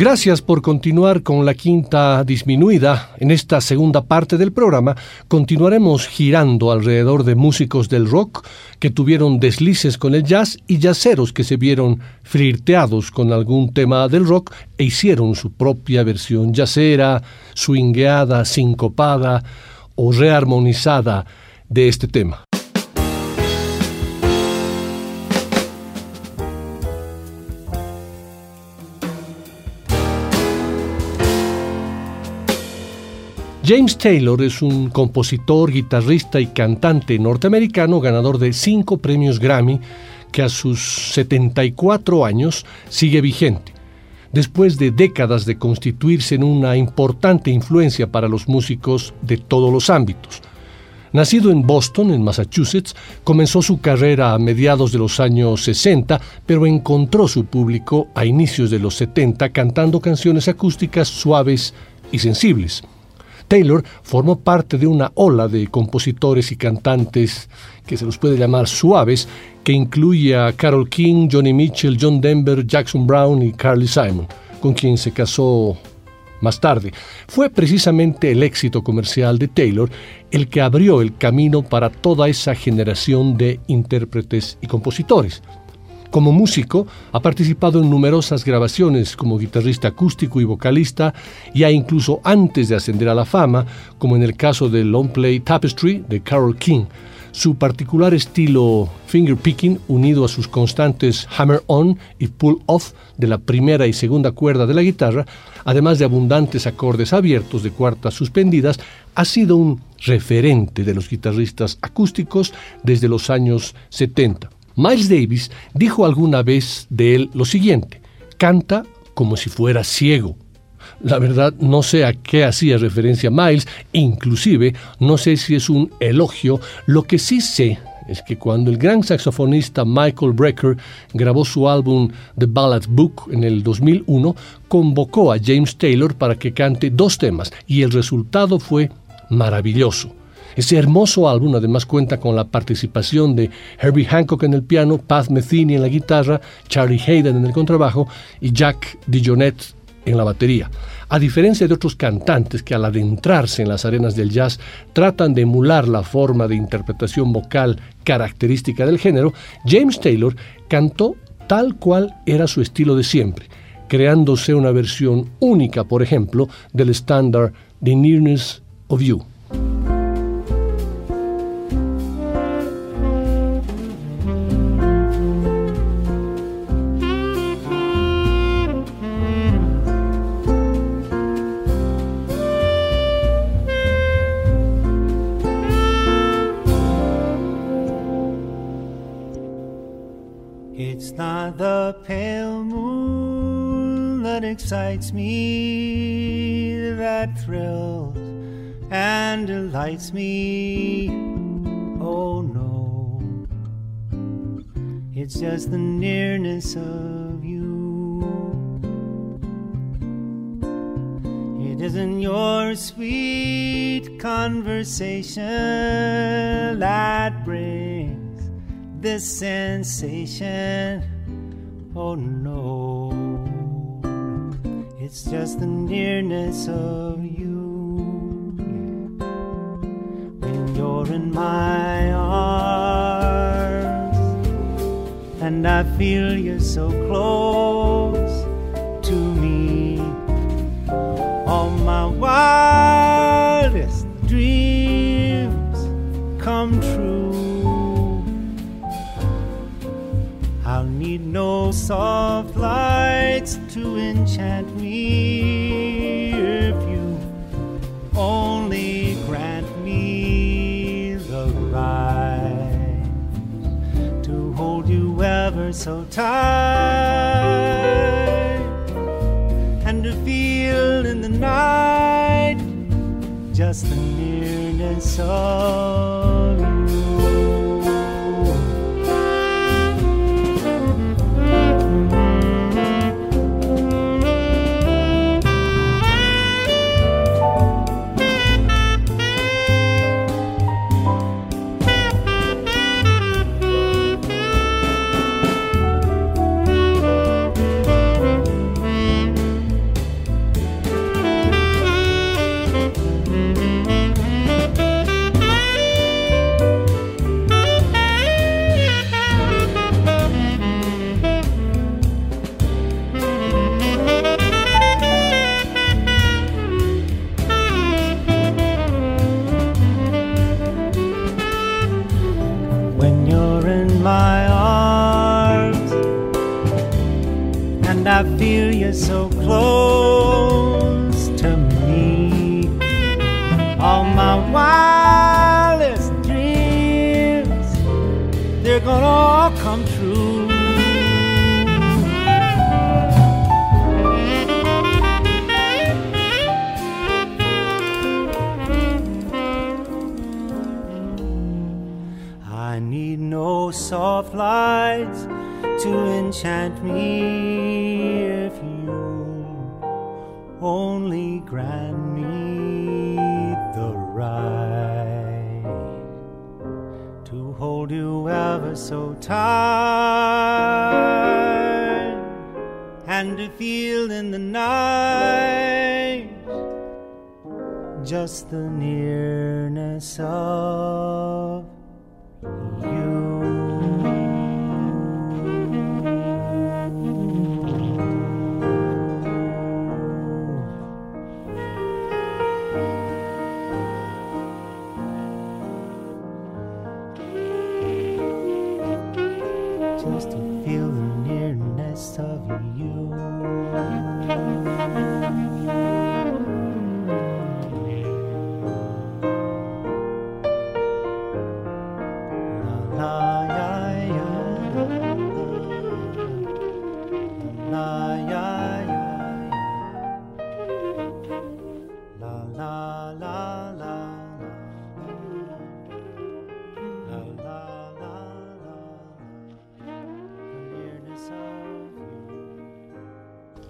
Gracias por continuar con la quinta disminuida. En esta segunda parte del programa continuaremos girando alrededor de músicos del rock que tuvieron deslices con el jazz y jazzeros que se vieron flirteados con algún tema del rock e hicieron su propia versión jazzera, swingueada, sincopada o rearmonizada de este tema. James Taylor es un compositor, guitarrista y cantante norteamericano ganador de cinco premios Grammy que a sus 74 años sigue vigente, después de décadas de constituirse en una importante influencia para los músicos de todos los ámbitos. Nacido en Boston, en Massachusetts, comenzó su carrera a mediados de los años 60, pero encontró su público a inicios de los 70 cantando canciones acústicas suaves y sensibles. Taylor formó parte de una ola de compositores y cantantes que se los puede llamar suaves, que incluye a Carol King, Johnny Mitchell, John Denver, Jackson Brown y Carly Simon, con quien se casó más tarde. Fue precisamente el éxito comercial de Taylor el que abrió el camino para toda esa generación de intérpretes y compositores. Como músico, ha participado en numerosas grabaciones como guitarrista acústico y vocalista, ya incluso antes de ascender a la fama, como en el caso del long play Tapestry de Carole King. Su particular estilo finger picking, unido a sus constantes hammer on y pull off de la primera y segunda cuerda de la guitarra, además de abundantes acordes abiertos de cuartas suspendidas, ha sido un referente de los guitarristas acústicos desde los años 70. Miles Davis dijo alguna vez de él lo siguiente, canta como si fuera ciego. La verdad no sé a qué hacía referencia Miles, inclusive no sé si es un elogio, lo que sí sé es que cuando el gran saxofonista Michael Brecker grabó su álbum The Ballad Book en el 2001, convocó a James Taylor para que cante dos temas y el resultado fue maravilloso. Ese hermoso álbum además cuenta con la participación de Herbie Hancock en el piano, Pat Metheny en la guitarra, Charlie Hayden en el contrabajo y Jack DeJohnette en la batería. A diferencia de otros cantantes que al adentrarse en las arenas del jazz tratan de emular la forma de interpretación vocal característica del género, James Taylor cantó tal cual era su estilo de siempre, creándose una versión única, por ejemplo, del estándar The Nearness of You. Excites me, that thrills and delights me. Oh no, it's just the nearness of you. It isn't your sweet conversation that brings this sensation. Oh no. It's just the nearness of you. When you're in my arms, and I feel you so close so tired.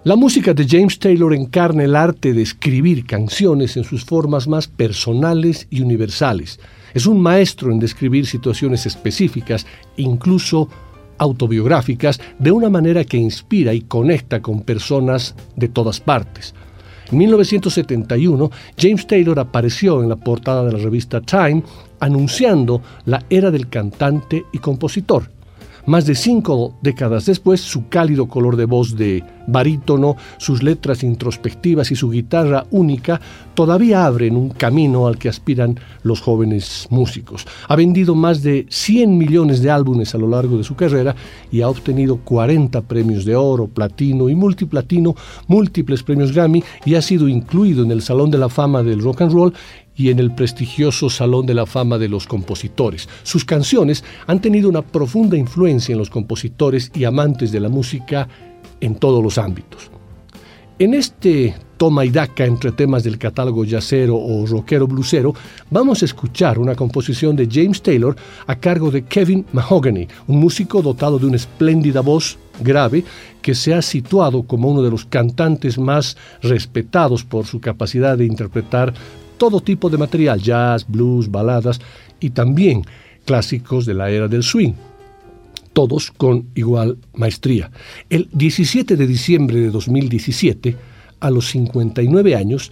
La música de James Taylor encarna el arte de escribir canciones en sus formas más personales y universales. Es un maestro en describir situaciones específicas, incluso autobiográficas, de una manera que inspira y conecta con personas de todas partes. En 1971, James Taylor apareció en la portada de la revista Time anunciando la era del cantante y compositor. Más de cinco décadas después, su cálido color de voz de barítono, sus letras introspectivas y su guitarra única todavía abren un camino al que aspiran los jóvenes músicos. Ha vendido más de 100 millones de álbumes a lo largo de su carrera y ha obtenido 40 premios de oro, platino y multiplatino, múltiples premios Grammy y ha sido incluido en el Salón de la Fama del Rock and Roll y en el prestigioso Salón de la Fama de los Compositores. Sus canciones han tenido una profunda influencia en los compositores y amantes de la música en todos los ámbitos. En este toma y daca entre temas del catálogo yacero o rockero blusero, vamos a escuchar una composición de James Taylor a cargo de Kevin Mahogany, un músico dotado de una espléndida voz grave que se ha situado como uno de los cantantes más respetados por su capacidad de interpretar todo tipo de material, jazz, blues, baladas y también clásicos de la era del swing, todos con igual maestría. El 17 de diciembre de 2017, a los 59 años,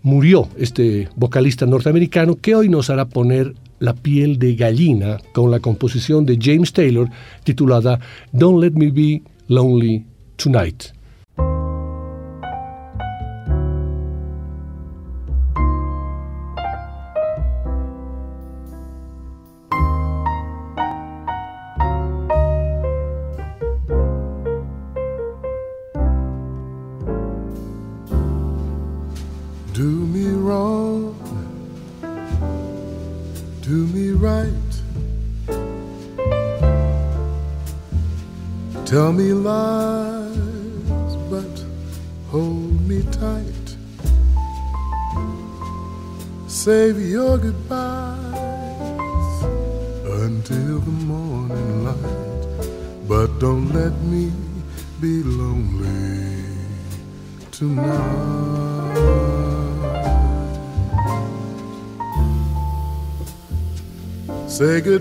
murió este vocalista norteamericano que hoy nos hará poner la piel de gallina con la composición de James Taylor titulada Don't Let Me Be Lonely Tonight.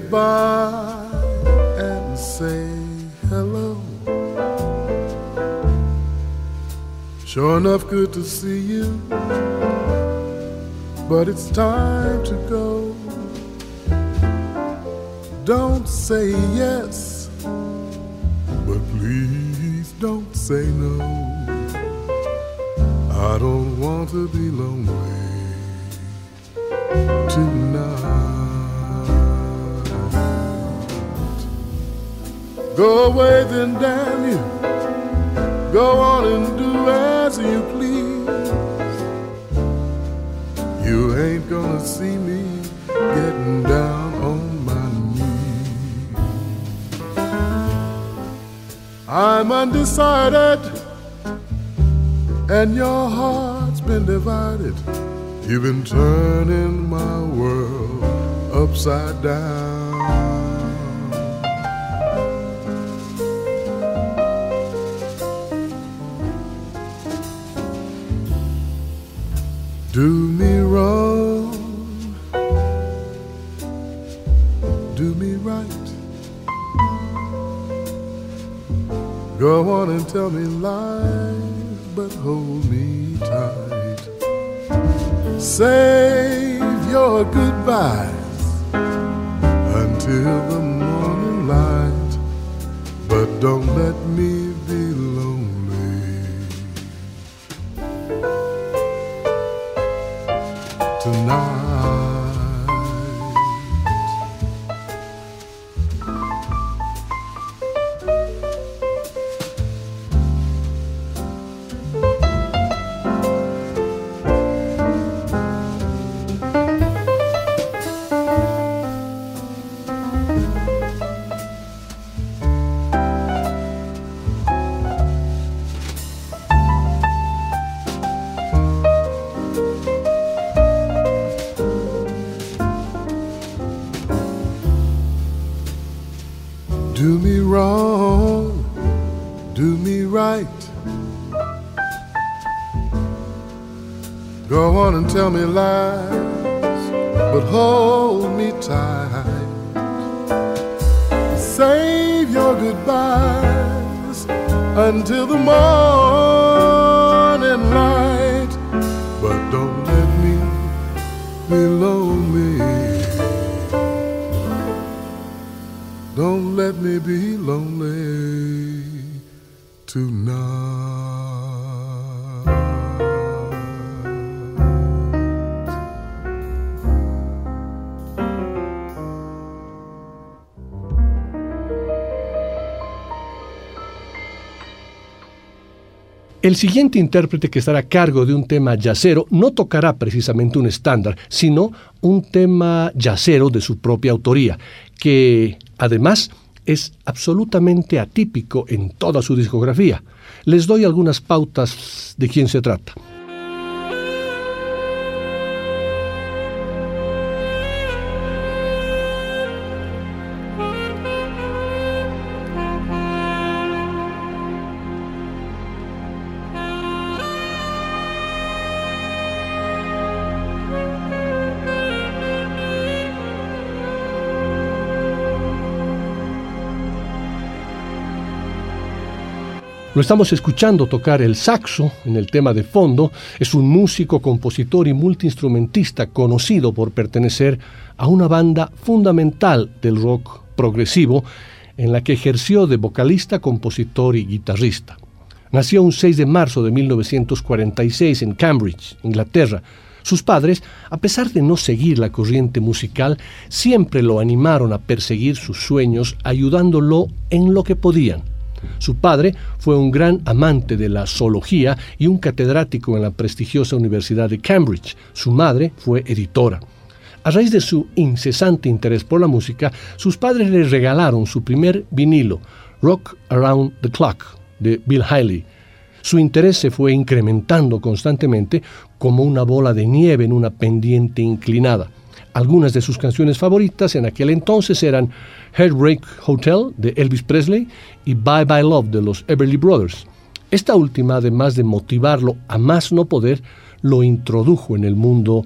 Goodbye and say hello. Sure enough, good to see you, but it's time to go. Don't say yes, but please don't say no. I don't want to be lonely tonight. Go away then, damn you. Go on and do as you please. You ain't gonna see me getting down on my knees. I'm undecided, and your heart's been divided. You've been turning my world upside down. Do me wrong, do me right. Go on and tell me lies, but hold me tight. Save your goodbyes until the morning light, but don't let me tell me lies, but hold me tight. Save your goodbyes until the morning light, but don't let me be lonely. Don't let me be lonely tonight. El siguiente intérprete que estará a cargo de un tema yacero no tocará precisamente un estándar, sino un tema yacero de su propia autoría, que además es absolutamente atípico en toda su discografía. Les doy algunas pautas de quién se trata. Lo estamos escuchando tocar el saxo en el tema de fondo. Es un músico, compositor y multiinstrumentista conocido por pertenecer a una banda fundamental del rock progresivo en la que ejerció de vocalista, compositor y guitarrista. Nació un 6 de marzo de 1946 en Cambridge, Inglaterra. Sus padres, a pesar de no seguir la corriente musical, siempre lo animaron a perseguir sus sueños, ayudándolo en lo que podían. Su padre fue un gran amante de la zoología y un catedrático en la prestigiosa Universidad de Cambridge. Su madre fue editora. A raíz de su incesante interés por la música, sus padres le regalaron su primer vinilo, Rock Around the Clock, de Bill Haley. Su interés se fue incrementando constantemente como una bola de nieve en una pendiente inclinada. Algunas de sus canciones favoritas en aquel entonces eran Heartbreak Hotel de Elvis Presley y Bye Bye Love de los Everly Brothers. Esta última, además de motivarlo a más no poder, lo introdujo en el mundo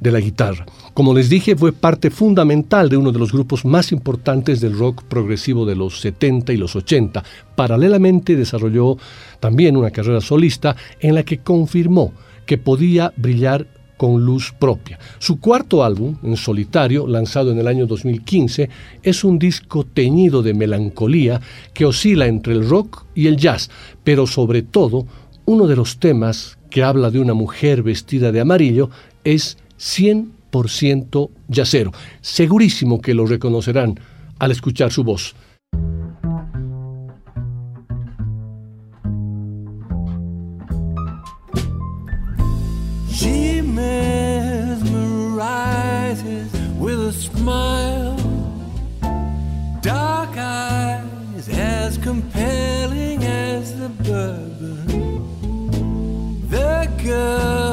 de la guitarra. Como les dije, fue parte fundamental de uno de los grupos más importantes del rock progresivo de los 70 y los 80. Paralelamente desarrolló también una carrera solista en la que confirmó que podía brillar con luz propia. Su cuarto álbum, en solitario, lanzado en el año 2015, es un disco teñido de melancolía que oscila entre el rock y el jazz, pero sobre todo, uno de los temas que habla de una mujer vestida de amarillo es 100% yacero. Segurísimo que lo reconocerán al escuchar su voz. mesmerizes with a smile. Dark eyes as compelling as the bourbon. The girl.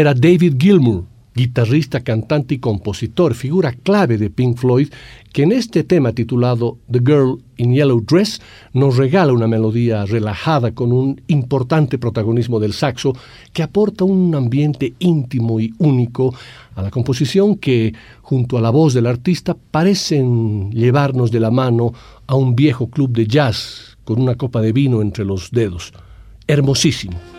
Era David Gilmour, guitarrista, cantante y compositor, figura clave de Pink Floyd, que en este tema titulado The Girl in Yellow Dress nos regala una melodía relajada con un importante protagonismo del saxo que aporta un ambiente íntimo y único a la composición que, junto a la voz del artista, parecen llevarnos de la mano a un viejo club de jazz con una copa de vino entre los dedos. Hermosísimo.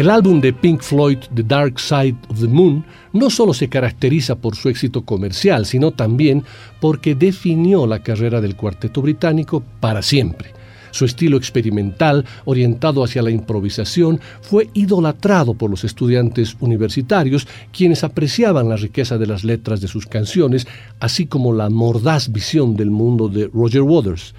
El álbum de Pink Floyd, The Dark Side of the Moon, no solo se caracteriza por su éxito comercial, sino también porque definió la carrera del cuarteto británico para siempre. Su estilo experimental, orientado hacia la improvisación, fue idolatrado por los estudiantes universitarios, quienes apreciaban la riqueza de las letras de sus canciones, así como la mordaz visión del mundo de Roger Waters.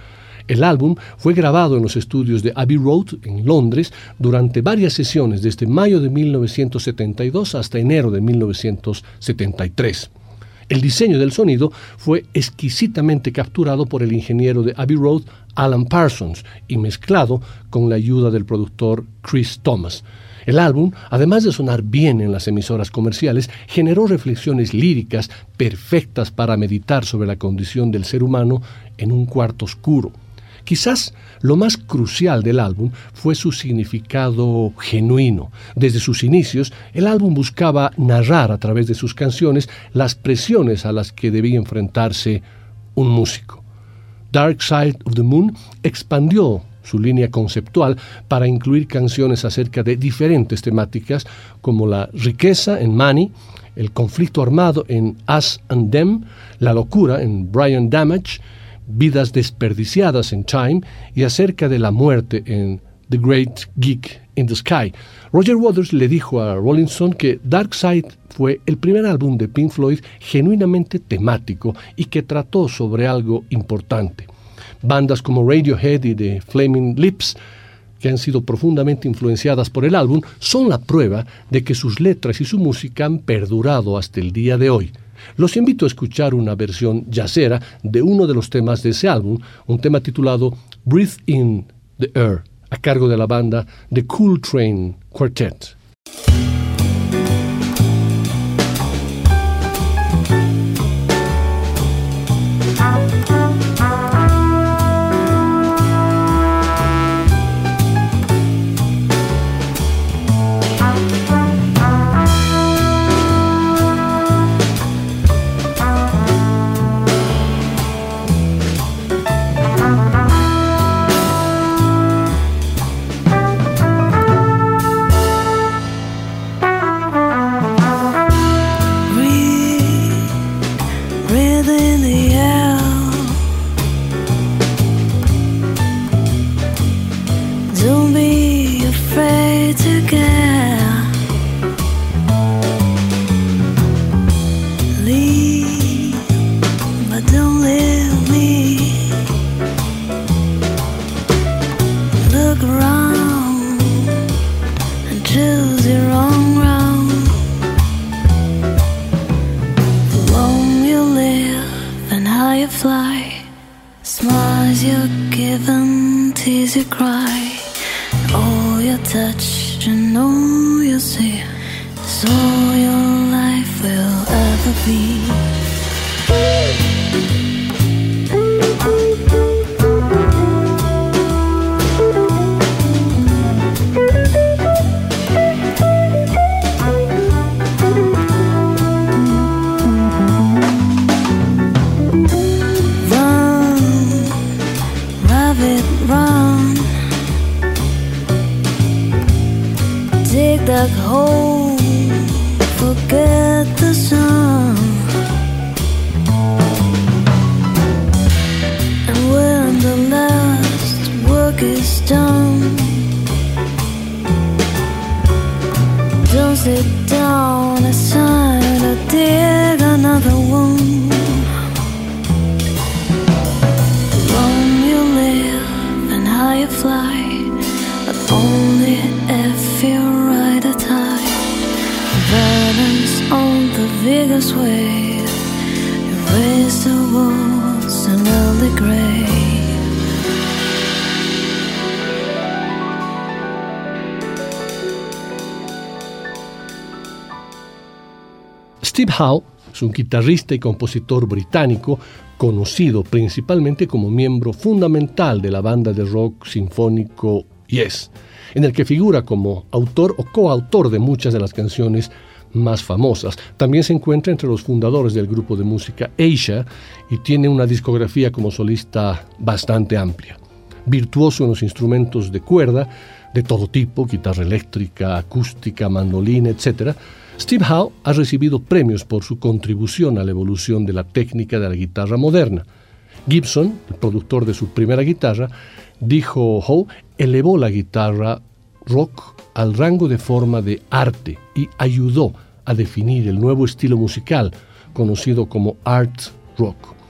El álbum fue grabado en los estudios de Abbey Road, en Londres, durante varias sesiones desde mayo de 1972 hasta enero de 1973. El diseño del sonido fue exquisitamente capturado por el ingeniero de Abbey Road, Alan Parsons, y mezclado con la ayuda del productor Chris Thomas. El álbum, además de sonar bien en las emisoras comerciales, generó reflexiones líricas perfectas para meditar sobre la condición del ser humano en un cuarto oscuro. Quizás lo más crucial del álbum fue su significado genuino. Desde sus inicios, el álbum buscaba narrar a través de sus canciones las presiones a las que debía enfrentarse un músico. Dark Side of the Moon expandió su línea conceptual para incluir canciones acerca de diferentes temáticas como la riqueza en Money, el conflicto armado en Us and Them, la locura en Brian Damage, vidas desperdiciadas en Time y acerca de la muerte en The Great Geek in the Sky. Roger Waters le dijo a Rolling Stone que Dark Side fue el primer álbum de Pink Floyd genuinamente temático y que trató sobre algo importante. Bandas como Radiohead y The Flaming Lips que han sido profundamente influenciadas por el álbum, son la prueba de que sus letras y su música han perdurado hasta el día de hoy. Los invito a escuchar una versión yacera de uno de los temas de ese álbum, un tema titulado Breathe in the Air, a cargo de la banda The Cool Train Quartet. to cry. All you touch and all you see is all your life will ever be. Guitarrista y compositor británico conocido principalmente como miembro fundamental de la banda de rock sinfónico Yes, en el que figura como autor o coautor de muchas de las canciones más famosas. También se encuentra entre los fundadores del grupo de música Asia y tiene una discografía como solista bastante amplia. Virtuoso en los instrumentos de cuerda, de todo tipo, guitarra eléctrica, acústica, mandolina, etc., Steve Howe ha recibido premios por su contribución a la evolución de la técnica de la guitarra moderna. Gibson, el productor de su primera guitarra, dijo Howe, elevó la guitarra rock al rango de forma de arte y ayudó a definir el nuevo estilo musical conocido como art rock.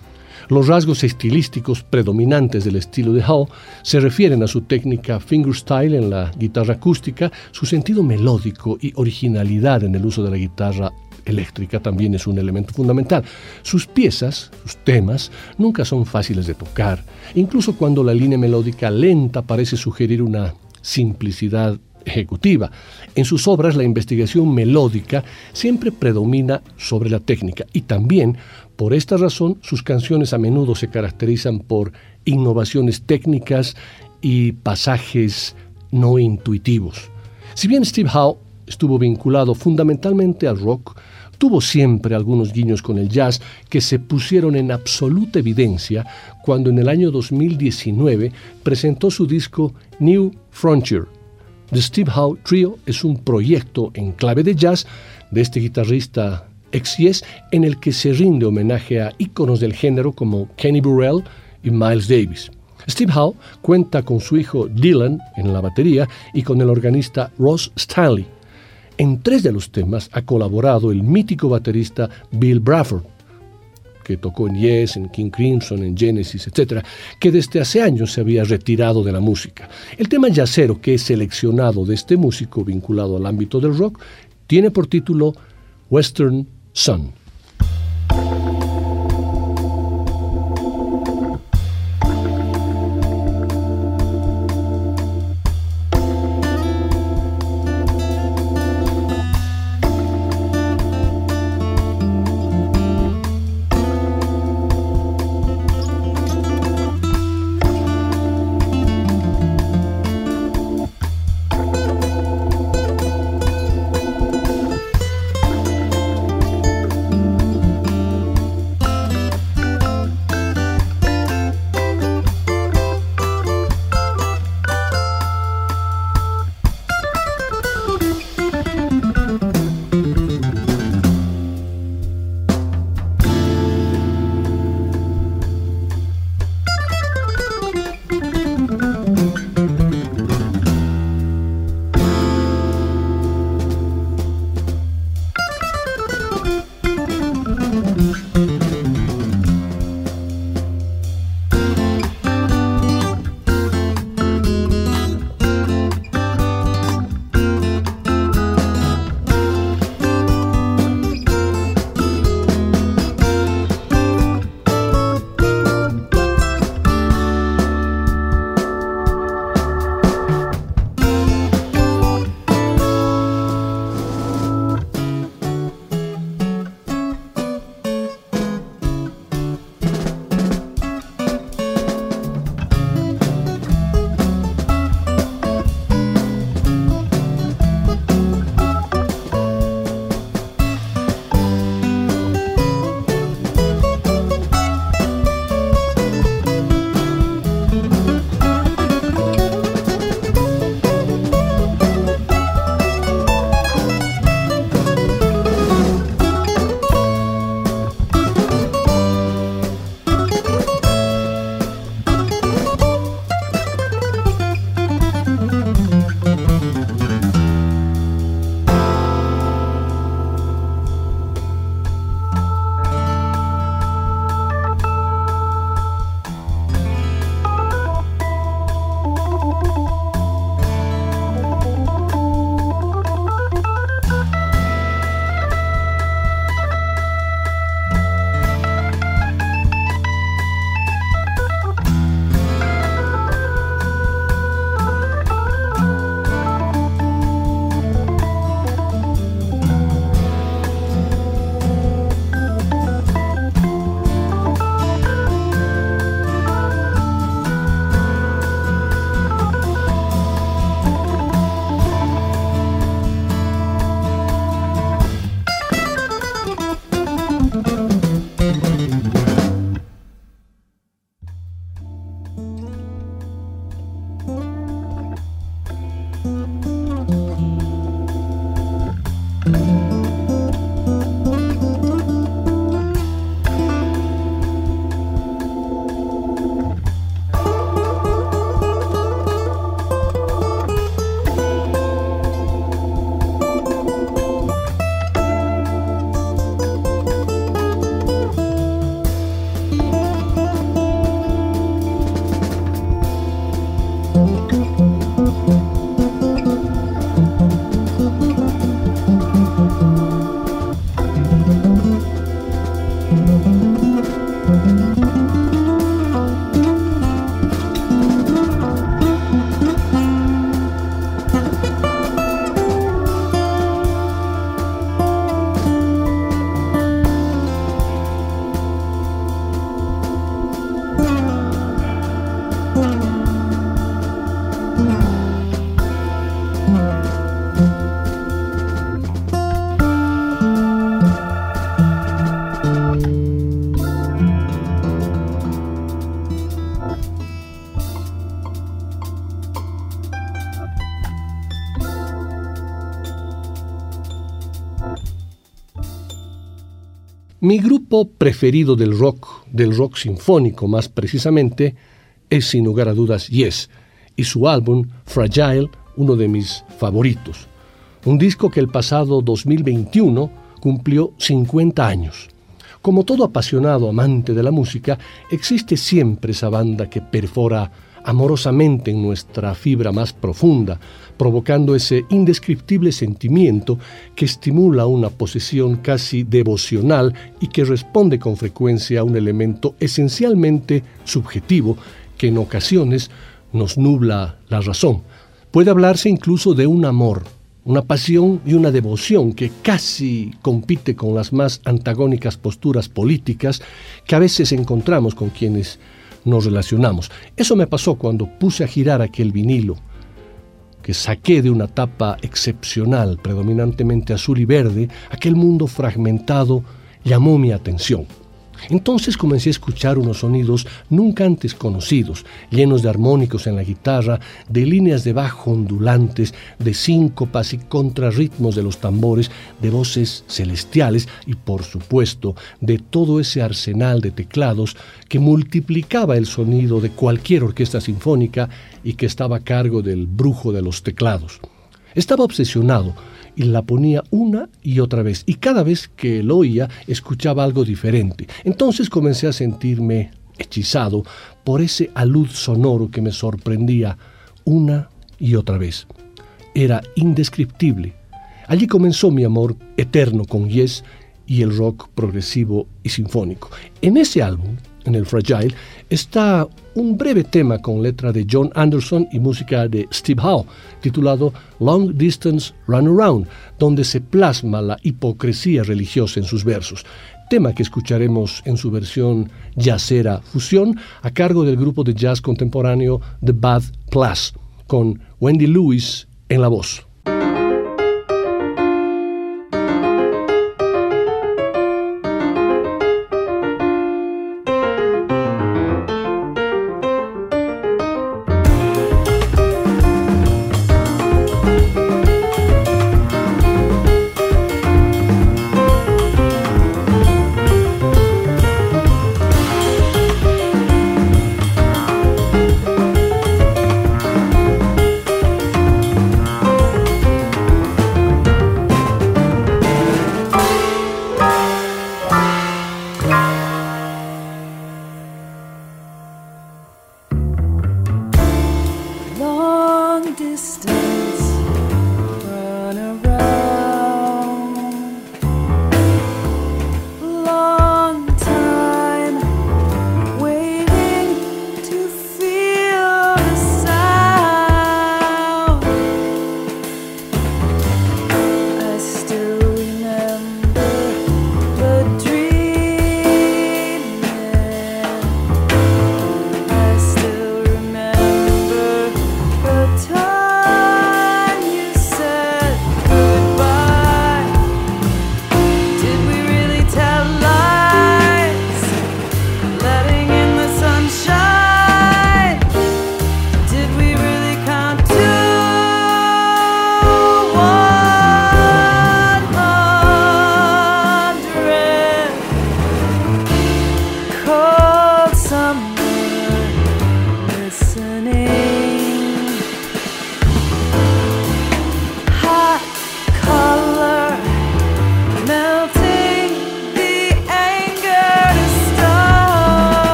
Los rasgos estilísticos predominantes del estilo de Howe se refieren a su técnica fingerstyle en la guitarra acústica, su sentido melódico y originalidad en el uso de la guitarra eléctrica también es un elemento fundamental. Sus piezas, sus temas, nunca son fáciles de tocar, incluso cuando la línea melódica lenta parece sugerir una simplicidad ejecutiva. En sus obras la investigación melódica siempre predomina sobre la técnica y también por esta razón sus canciones a menudo se caracterizan por innovaciones técnicas y pasajes no intuitivos. Si bien Steve Howe estuvo vinculado fundamentalmente al rock, tuvo siempre algunos guiños con el jazz que se pusieron en absoluta evidencia cuando en el año 2019 presentó su disco New Frontier The Steve Howe Trio es un proyecto en clave de jazz de este guitarrista ex yes en el que se rinde homenaje a íconos del género como Kenny Burrell y Miles Davis. Steve Howe cuenta con su hijo Dylan en la batería y con el organista Ross Stanley. En tres de los temas ha colaborado el mítico baterista Bill Bradford, que tocó en Yes, en King Crimson, en Genesis, etc., que desde hace años se había retirado de la música. El tema yacero que he seleccionado de este músico vinculado al ámbito del rock tiene por título Western Son. Grupo preferido del rock, del rock sinfónico más precisamente, es sin lugar a dudas Yes, y su álbum Fragile, uno de mis favoritos. Un disco que el pasado 2021 cumplió 50 años. Como todo apasionado amante de la música, existe siempre esa banda que perfora amorosamente en nuestra fibra más profunda, provocando ese indescriptible sentimiento que estimula una posesión casi devocional y que responde con frecuencia a un elemento esencialmente subjetivo que en ocasiones nos nubla la razón. Puede hablarse incluso de un amor, una pasión y una devoción que casi compite con las más antagónicas posturas políticas que a veces encontramos con quienes nos relacionamos. Eso me pasó cuando puse a girar aquel vinilo que saqué de una tapa excepcional, predominantemente azul y verde, aquel mundo fragmentado llamó mi atención. Entonces comencé a escuchar unos sonidos nunca antes conocidos, llenos de armónicos en la guitarra, de líneas de bajo ondulantes, de síncopas y contrarritmos de los tambores, de voces celestiales y por supuesto de todo ese arsenal de teclados que multiplicaba el sonido de cualquier orquesta sinfónica y que estaba a cargo del brujo de los teclados. Estaba obsesionado y la ponía una y otra vez. Y cada vez que lo oía, escuchaba algo diferente. Entonces comencé a sentirme hechizado por ese alud sonoro que me sorprendía una y otra vez. Era indescriptible. Allí comenzó mi amor eterno con Yes y el rock progresivo y sinfónico. En ese álbum, en el Fragile, está un breve tema con letra de John Anderson y música de Steve Howe, titulado Long Distance Run Around, donde se plasma la hipocresía religiosa en sus versos, tema que escucharemos en su versión jazzera fusión a cargo del grupo de jazz contemporáneo The Bad Plus, con Wendy Lewis en la voz.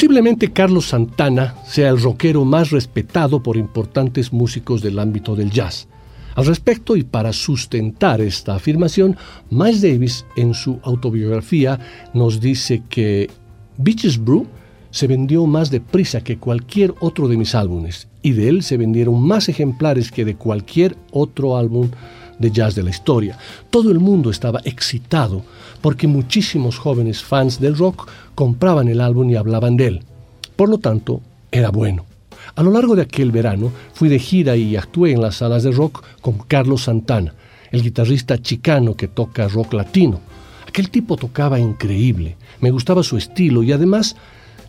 Posiblemente Carlos Santana sea el rockero más respetado por importantes músicos del ámbito del jazz. Al respecto, y para sustentar esta afirmación, Miles Davis en su autobiografía nos dice que Beaches Brew se vendió más deprisa que cualquier otro de mis álbumes, y de él se vendieron más ejemplares que de cualquier otro álbum de jazz de la historia. Todo el mundo estaba excitado porque muchísimos jóvenes fans del rock compraban el álbum y hablaban de él. Por lo tanto, era bueno. A lo largo de aquel verano fui de gira y actué en las salas de rock con Carlos Santana, el guitarrista chicano que toca rock latino. Aquel tipo tocaba increíble, me gustaba su estilo y además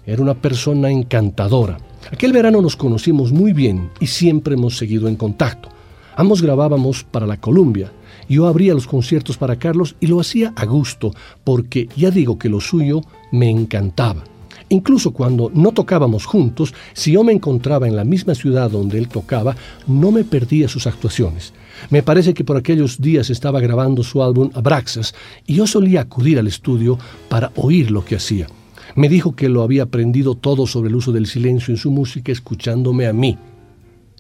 era una persona encantadora. Aquel verano nos conocimos muy bien y siempre hemos seguido en contacto. Ambos grabábamos para la Columbia. Yo abría los conciertos para Carlos y lo hacía a gusto, porque ya digo que lo suyo me encantaba. Incluso cuando no tocábamos juntos, si yo me encontraba en la misma ciudad donde él tocaba, no me perdía sus actuaciones. Me parece que por aquellos días estaba grabando su álbum Abraxas y yo solía acudir al estudio para oír lo que hacía. Me dijo que lo había aprendido todo sobre el uso del silencio en su música escuchándome a mí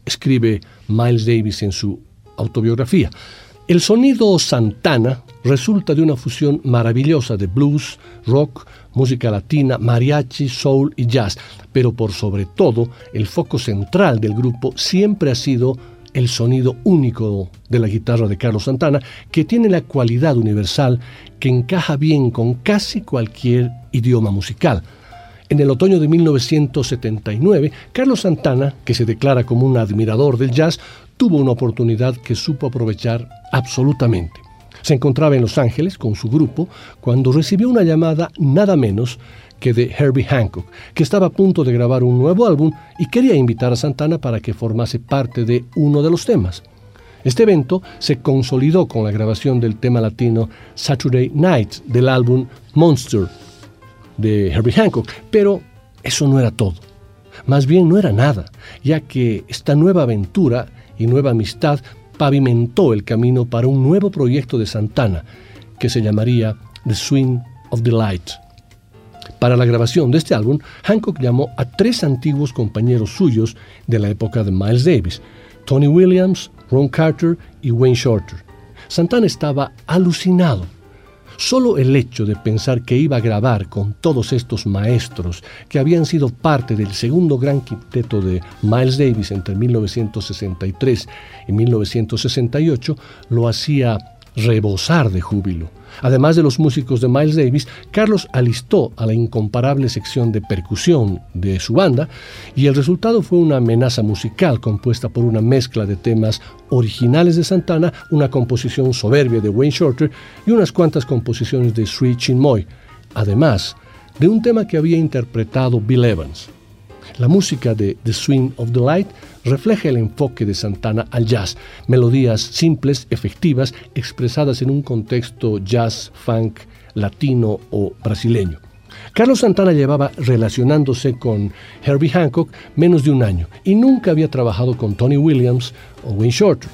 escribe Miles Davis en su autobiografía. El sonido Santana resulta de una fusión maravillosa de blues, rock, música latina, mariachi, soul y jazz, pero por sobre todo el foco central del grupo siempre ha sido el sonido único de la guitarra de Carlos Santana, que tiene la cualidad universal que encaja bien con casi cualquier idioma musical. En el otoño de 1979, Carlos Santana, que se declara como un admirador del jazz, tuvo una oportunidad que supo aprovechar absolutamente. Se encontraba en Los Ángeles con su grupo cuando recibió una llamada nada menos que de Herbie Hancock, que estaba a punto de grabar un nuevo álbum y quería invitar a Santana para que formase parte de uno de los temas. Este evento se consolidó con la grabación del tema latino Saturday Night del álbum Monster de Herbie Hancock, pero eso no era todo. Más bien no era nada, ya que esta nueva aventura y nueva amistad pavimentó el camino para un nuevo proyecto de Santana, que se llamaría The Swing of the Light. Para la grabación de este álbum, Hancock llamó a tres antiguos compañeros suyos de la época de Miles Davis, Tony Williams, Ron Carter y Wayne Shorter. Santana estaba alucinado Solo el hecho de pensar que iba a grabar con todos estos maestros que habían sido parte del segundo gran quinteto de Miles Davis entre 1963 y 1968 lo hacía rebosar de júbilo. Además de los músicos de Miles Davis, Carlos alistó a la incomparable sección de percusión de su banda y el resultado fue una amenaza musical compuesta por una mezcla de temas originales de Santana, una composición soberbia de Wayne Shorter y unas cuantas composiciones de Sri Chinmoy, además de un tema que había interpretado Bill Evans. La música de The Swing of the Light refleja el enfoque de Santana al jazz, melodías simples, efectivas, expresadas en un contexto jazz, funk, latino o brasileño. Carlos Santana llevaba relacionándose con Herbie Hancock menos de un año y nunca había trabajado con Tony Williams o Wayne Shorter.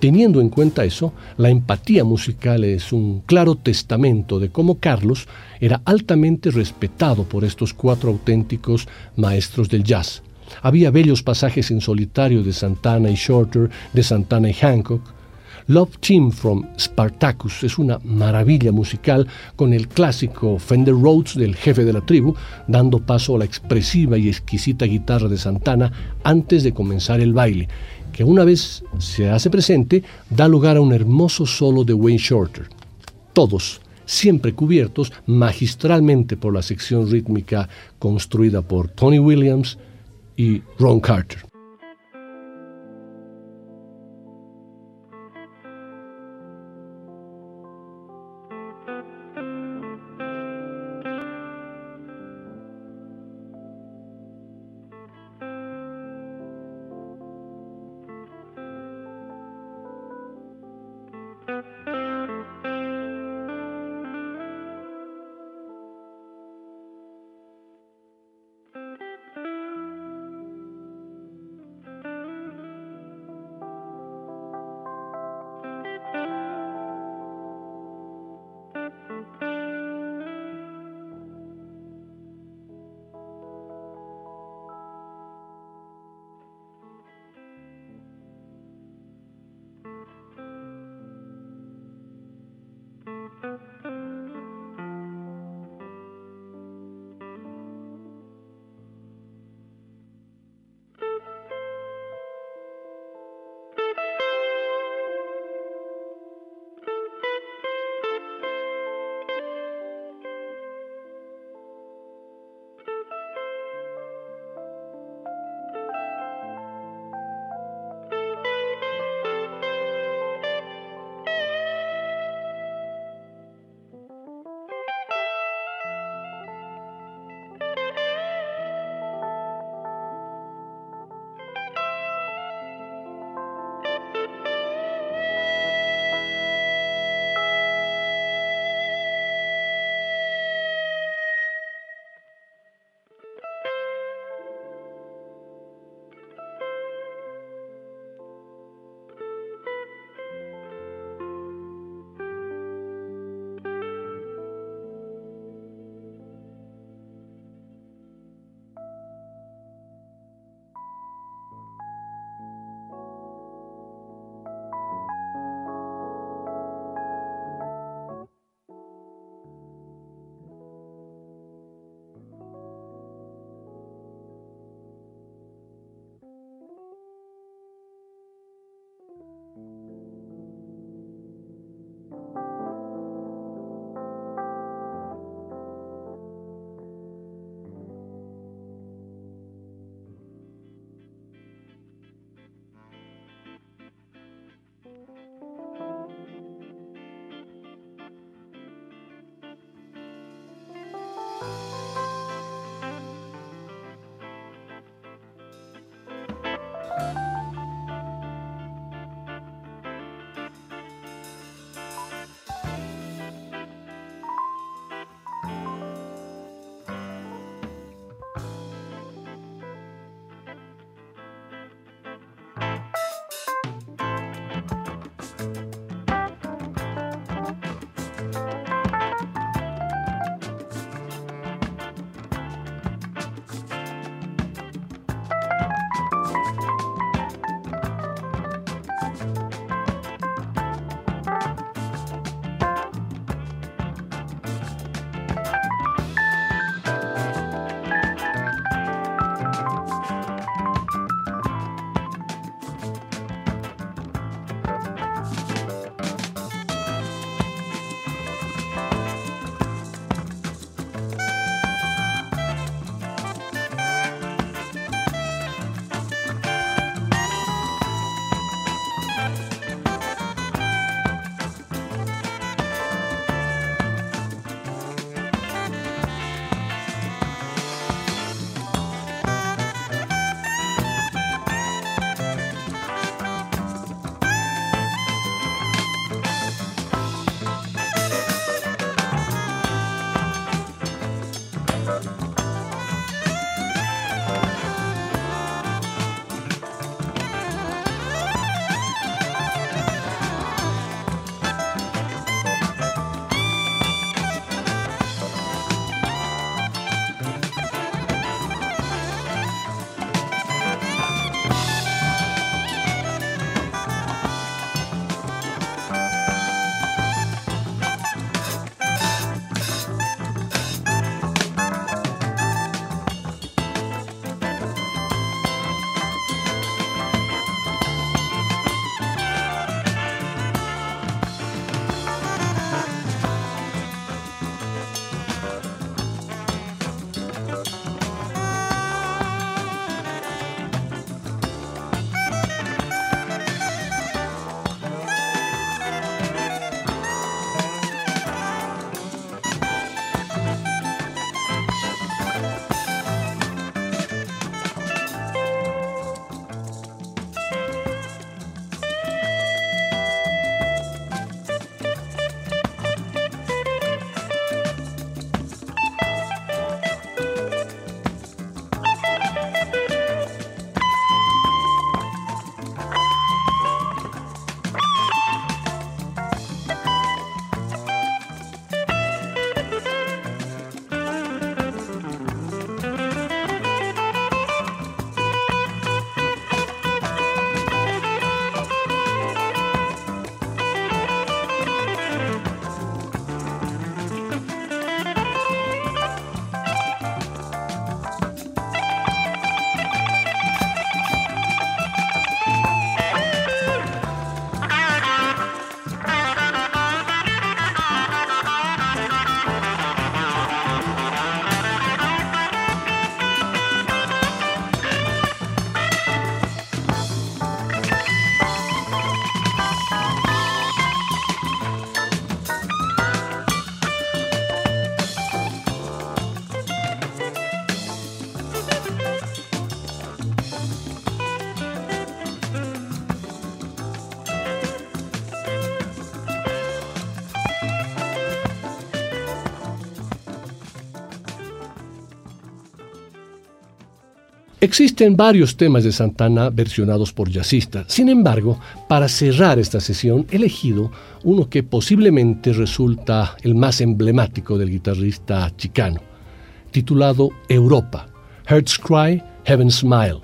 Teniendo en cuenta eso, la empatía musical es un claro testamento de cómo Carlos era altamente respetado por estos cuatro auténticos maestros del jazz. Había bellos pasajes en solitario de Santana y Shorter, de Santana y Hancock. Love Team from Spartacus es una maravilla musical con el clásico Fender Rhodes del jefe de la tribu, dando paso a la expresiva y exquisita guitarra de Santana antes de comenzar el baile que una vez se hace presente da lugar a un hermoso solo de Wayne Shorter. Todos, siempre cubiertos magistralmente por la sección rítmica construida por Tony Williams y Ron Carter. Existen varios temas de Santana versionados por jazzistas. Sin embargo, para cerrar esta sesión he elegido uno que posiblemente resulta el más emblemático del guitarrista chicano, titulado Europa, Hearts Cry, Heaven Smile.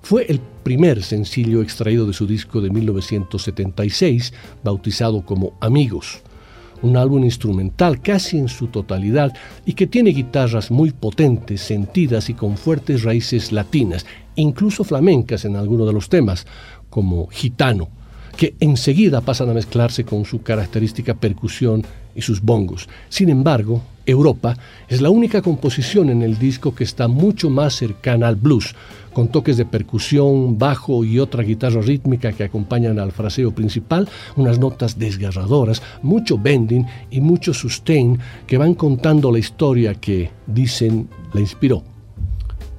Fue el primer sencillo extraído de su disco de 1976, bautizado como Amigos un álbum instrumental casi en su totalidad y que tiene guitarras muy potentes, sentidas y con fuertes raíces latinas, incluso flamencas en algunos de los temas, como Gitano, que enseguida pasan a mezclarse con su característica percusión y sus bongos. Sin embargo, Europa es la única composición en el disco que está mucho más cercana al blues, con toques de percusión, bajo y otra guitarra rítmica que acompañan al fraseo principal, unas notas desgarradoras, mucho bending y mucho sustain que van contando la historia que, dicen, la inspiró,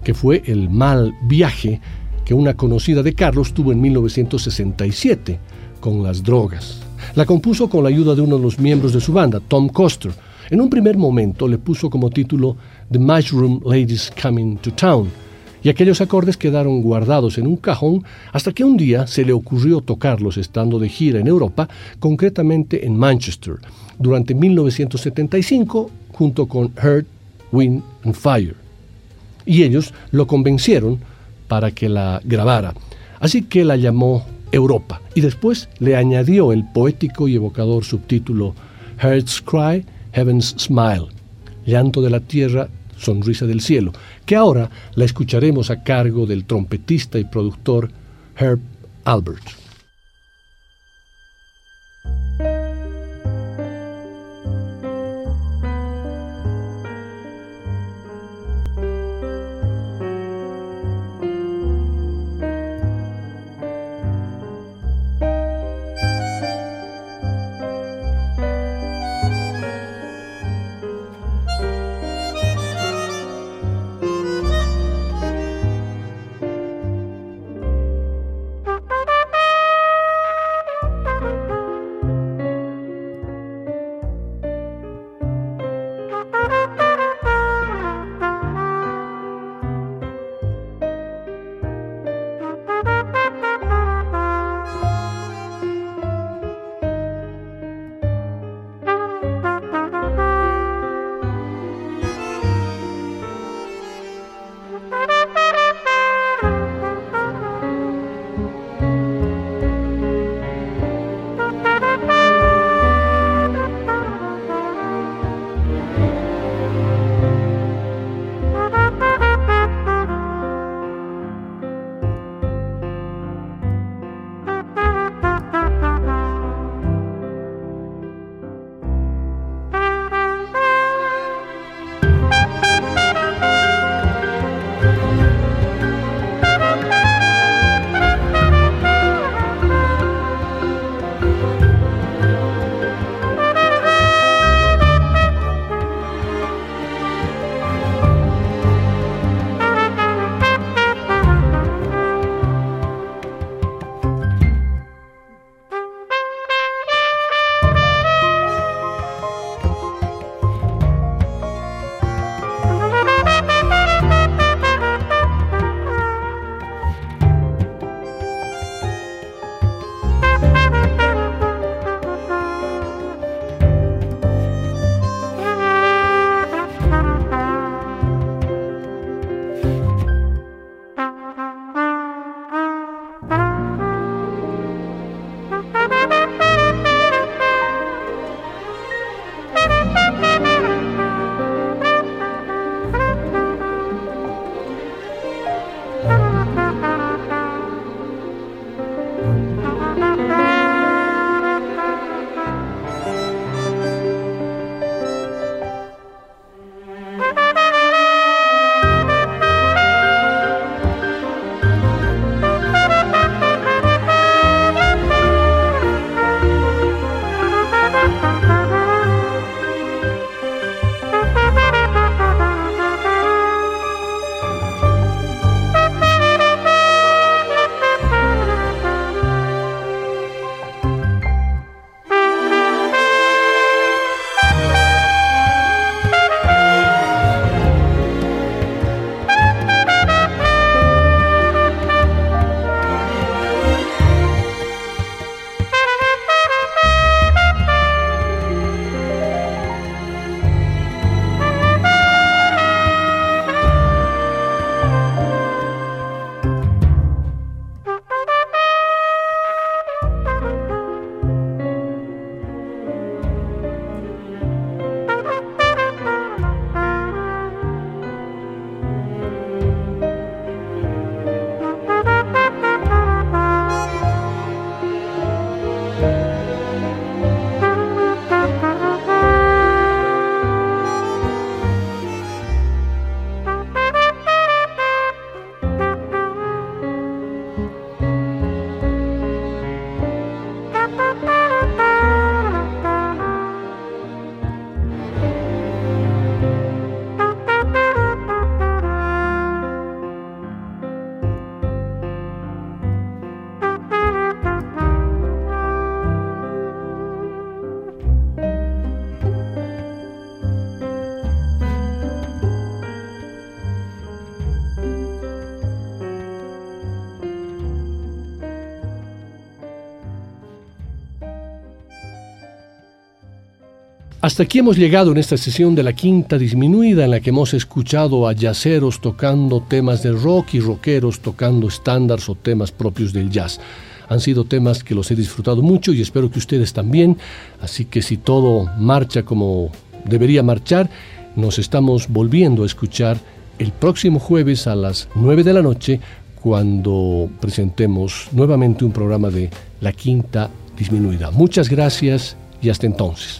que fue el mal viaje que una conocida de Carlos tuvo en 1967 con las drogas. La compuso con la ayuda de uno de los miembros de su banda, Tom Coster. En un primer momento le puso como título The Mushroom Ladies Coming to Town, y aquellos acordes quedaron guardados en un cajón hasta que un día se le ocurrió tocarlos estando de gira en Europa, concretamente en Manchester, durante 1975 junto con Heart, Wind and Fire. Y ellos lo convencieron para que la grabara, así que la llamó Europa y después le añadió el poético y evocador subtítulo Heart's Cry, Heaven's Smile, llanto de la tierra, sonrisa del cielo, que ahora la escucharemos a cargo del trompetista y productor Herb Albert. Hasta aquí hemos llegado en esta sesión de la quinta disminuida en la que hemos escuchado a yaceros tocando temas de rock y rockeros tocando estándares o temas propios del jazz. Han sido temas que los he disfrutado mucho y espero que ustedes también. Así que si todo marcha como debería marchar, nos estamos volviendo a escuchar el próximo jueves a las 9 de la noche cuando presentemos nuevamente un programa de La Quinta Disminuida. Muchas gracias y hasta entonces.